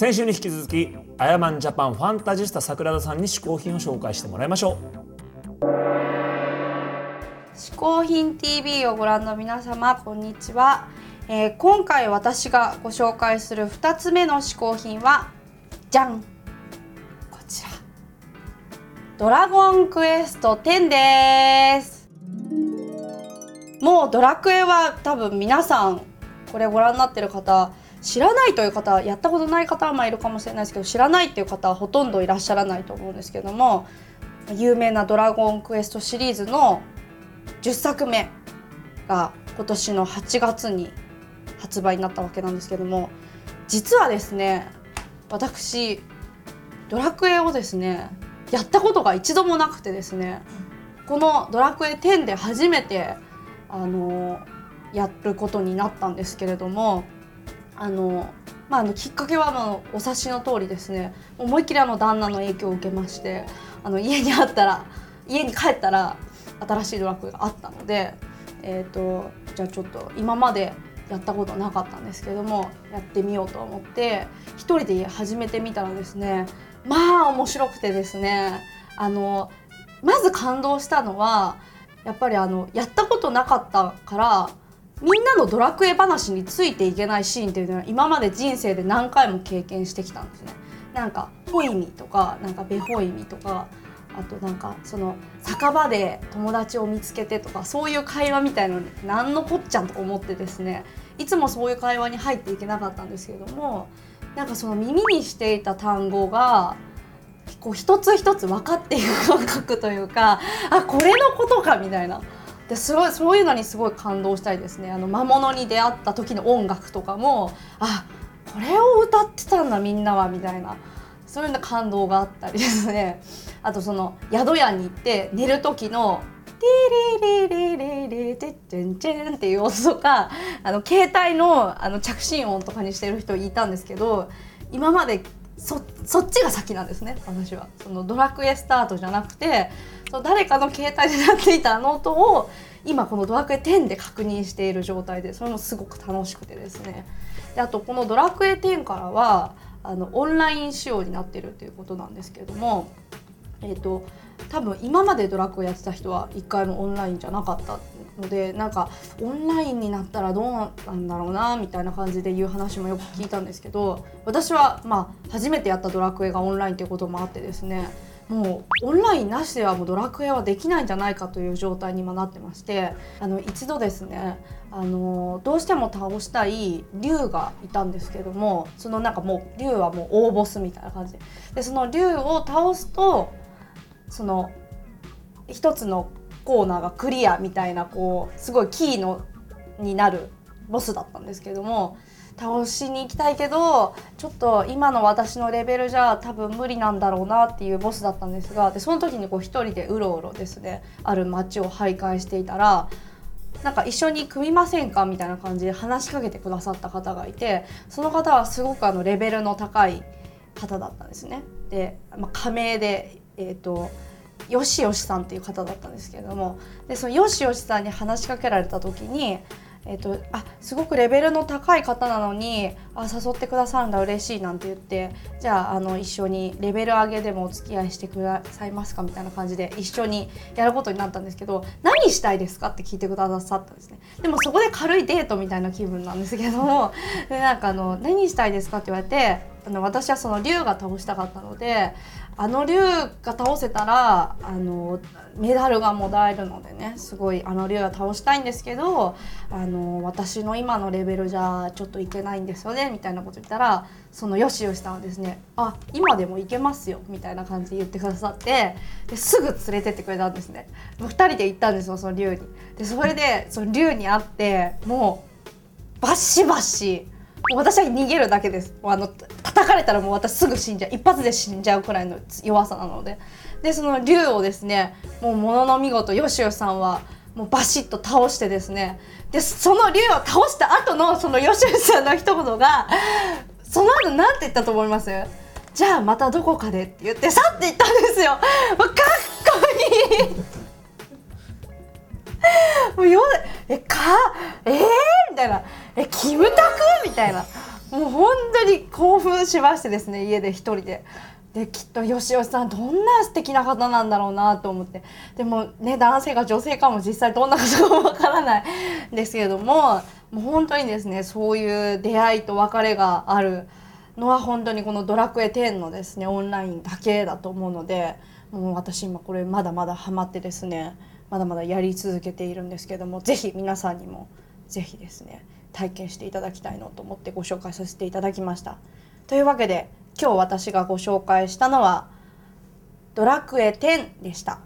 先週に引き続きアヤマンジャパンファンタジスタ桜田さんに試行品を紹介してもらいましょう。嗜好品 TV をご覧の皆様こんにちは、えー、今回私がご紹介する2つ目の嗜好品はじゃんこちら。ドラゴンクエスト10です。もうドラクエは多分皆さんこれご覧になってる方知らないという方やったことない方はまあいるかもしれないですけど知らないっていう方はほとんどいらっしゃらないと思うんですけども有名な「ドラゴンクエスト」シリーズの10作目が今年の8月に発売になったわけなんですけども実はですね私ドラクエをですねやったことが一度もなくてですねこの「ドラクエ10」で初めてあのやることになったんですけれどもあの、まあ、あのきっかけはあのお察しの通りですね。思いっきりあの旦那の影響を受けましてあの家にあったら家に帰ったら新しいドラクエがあったので、えーと、じゃあちょっと今までやったことなかったんですけどもやってみようと思って一人で始めてみたらですねまあ面白くてですねあのまず感動したのはやっぱりあのやったことなかったからみんなのドラクエ話についていけないシーンっていうのは今まで人生で何回も経験してきたんですね。なんかホイミとかなんかベホイミとかあとなんかその酒場で友達を見つけてとかそういう会話みたいのに何のこっちゃんと思ってですねいつもそういう会話に入っていけなかったんですけれどもなんかその耳にしていた単語がこう一つ一つ分かっていく感覚というかあこれのことかみたいな。ですごいそういうのにすごい感動したりですね。あの魔物に出会った時の音楽とかもあこれを歌ってたんだみんなはみたいな。そういうの感動があったりですね。あとその宿屋に行って寝る時の「テレレレレレテッチンチン」っていう音とかあの携帯のあの着信音とかにしてる人いたんですけど今までそそっちが先なんですね私はそのドラクエスタートじゃなくてそう誰かの携帯で鳴っていたあの音を今このドラクエ10で確認している状態でそれもすごく楽しくてですね。であとこのドラクエ10からはあのオンライン仕様になってるっていうことなんですけれどもえっ、ー、と多分今までドラクエやってた人は一回もオンラインじゃなかったのでなんかオンラインになったらどうなんだろうなみたいな感じで言う話もよく聞いたんですけど私はまあ初めてやったドラクエがオンラインということもあってですねもうオンラインなしではもうドラクエはできないんじゃないかという状態に今なってましてあの一度ですねあのどうしても倒したい竜がいたんですけどもそのなんかもう竜はもう大ボスみたいな感じ。ででその竜を倒すとその一つのコーナーがクリアみたいなこうすごいキーのになるボスだったんですけども倒しに行きたいけどちょっと今の私のレベルじゃ多分無理なんだろうなっていうボスだったんですがでその時にこう一人でうろうろですねある街を徘徊していたらなんか一緒に組みませんかみたいな感じで話しかけてくださった方がいてその方はすごくあのレベルの高い方だったんですね。で、まあ、仮名で、えーと、よしよしさんっていう方だったんですけれどもでそのよしよしさんに話しかけられた時にえっと、あすごくレベルの高い方なのにあ誘ってくださるんだ嬉しいなんて言ってじゃああの一緒にレベル上げでもお付き合いしてくださいますかみたいな感じで一緒にやることになったんですけど何したいですかって聞いてくださったんですね。でもそこで軽いデートみたいな気分なんですけどもでなんかあの何したいですかって言われてあの私はその竜が倒したかったのであの竜が倒せたらあのメダルがもらえるのでねすごいあの竜は倒したいんですけどあの私の今のレベルじゃちょっといけないんですよねみたいなこと言ったらそのよしよしさんはですね「あ今でもいけますよ」みたいな感じで言ってくださってですぐ連れてってくれたんですね。2人で行ったんですよその竜に。でそれでその竜に会ってもうバシバシ私は逃げるだけですあの叩かれたらもう私すぐ死んじゃう一発で死んじゃうくらいの弱さなので。でその竜をですねもうものの見事よしよさんはもうバシッと倒してですね。でその竜を倒した後のそのよしよさんの一言がその後何て言ったと思います？じゃあまたどこかでって言って去っていったんですよ。もうかっこいい。もうよえかえー、みたいな。えキムタク？みたいな。もう本当に興奮しましてですね家で一人で。できっとよしよしさんどんな素敵な方なんだろうなと思ってでもね男性が女性かも実際どんな方かわからないんですけれどももう本当にですねそういう出会いと別れがあるのは本当にこの「ドラクエ10」のですねオンラインだけだと思うのでもう私今これまだまだハマってですねまだまだやり続けているんですけどもぜひ皆さんにもぜひですね体験していただきたいのと思ってご紹介させていただきました。というわけで今日私がご紹介したのは「ドラクエ10」でした。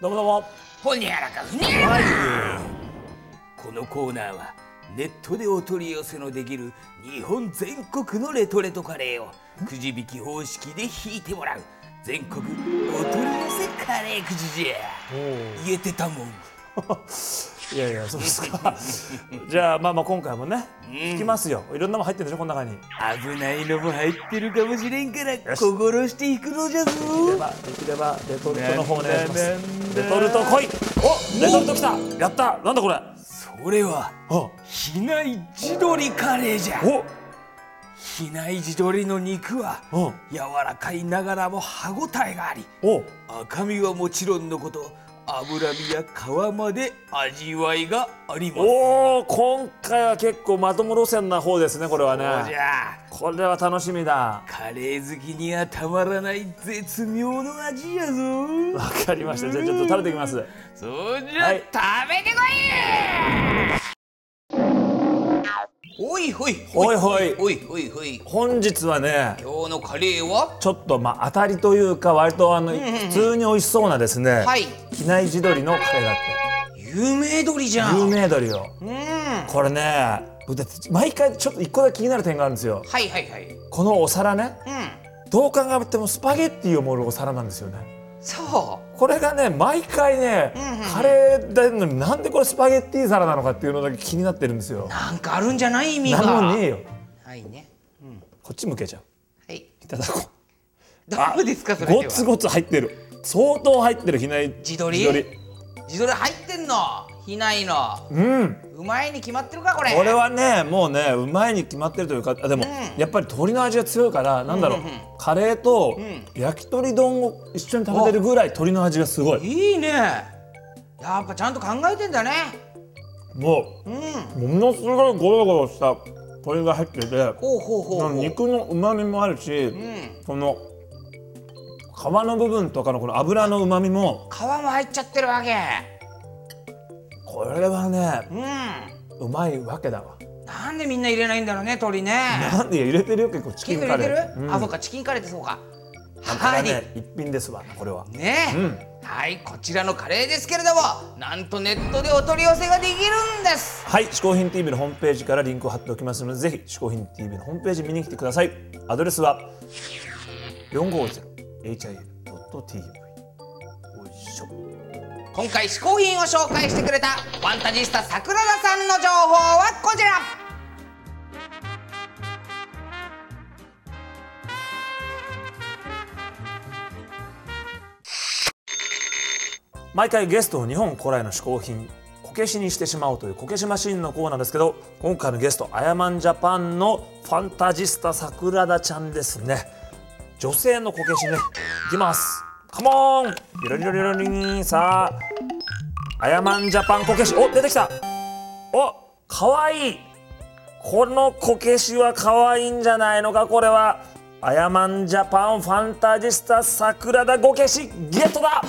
どうもどうも。ほにゃらかふにゃらか。このコーナーはネットでお取り寄せのできる日本全国のレトレトカレーをくじ引き方式で引いてもらう全国お取り寄せカレーくじじゃ。言えてたもん いやいやそうですか。じゃあまあまあ今回もね聞きますよ。いろんなもん入ってるでしょこの中に。危ないのも入ってるかもしれんから心していくのじゃぞ。ではできればレトルトの方お願いしますレトルト来い。おレトルト来た。やった。なんだこれ。あそれは比内地鶏カレーじゃ。お。比内地鶏の肉はうん柔らかいながらも歯ごたえがありお。赤身はもちろんのこと脂身や皮まで味わいがあります。おお今回は結構まとも路線な方ですねこれはそうじねゃ。これは楽しみだ。カレー好きにはたまらない絶妙の味やぞ。わかりました。じゃあちょっと食べてきます。そうじゃ、はい。食べてこいおいほい。ほいほい。ほいほいほい本日はね今日のカレーは？ちょっとまあ当たりというか割とあの普通に美味しそうなですねはい。機内地鶏のカレーだっ有名鶏じゃて有ん名鶏ようんはこれね毎回ちょっと一個だけ気になる点があるんですよ。いはいはい。このお皿ねうん。どう考えてもスパゲッティを盛るお皿なんですよね。そこれがね毎回ね、んうんカレーだのになんでこれスパゲッティ皿なのかっていうのだけ気になってるんですよ。うなんかあるんじゃない？意味が。何もねえよ。はいね。うん。こっち向けちゃう。はい。いただこどうですか？うそれでは。ゴツゴツ入ってる。相当入ってる。比内地鶏地鶏入ってんの？比内の。うん。うまいに決まってるかこれ。これはねもうねうまいに決まってるというかあでも、うん。やっぱり鶏の味が強いからなんだろう、うんうんうん。カレーとん。焼き鳥丼を一緒に食べてるぐらい鶏の味がすごい。いいね。やっぱちゃんと考えてんだね。もうん。うものすごいゴロゴロした鶏が入っててほうほうほうほう。肉のうまみもあるし、うん。この皮の部分とかのこの油のうまみも皮も入っちゃってるわけこれはねうん。うまいわけだわ。なんでみんな入れないんだろうね鶏ね。なんで入れてるよ結構チチキンカレー。入れー、うん。あそうかチキンカレーってそうか。ははい。ね一品ですわこれは。ね。え、うん。はいこちらのカレーですけれどもなんとネットでお取り寄せができるんです。はい、嗜好品 TV のホームページからリンクを貼っておきますので、ぜひ嗜好品 TV のホームページ見に来てください。アドレスは 450hin.tv。おいしょ。今回試行品を紹介してくれたファンタジスタ桜田さんの情報はこちら。毎回ゲストを日本古来の嗜好品こけしにしてしまおうというこけしマシーンのコーナーですけど今回のゲストアヤマンジャパンのファンタジスタ桜田ちゃんですね。女性のこけしね。いきます。カモンリロリロリロリン。さあ。アヤマンジャパンこけし。お出てきた。おかわい。いこのこけしはかわいいんじゃないのか？これは。アヤマンジャパンファンタジスタ桜田こけし。ゲットだ。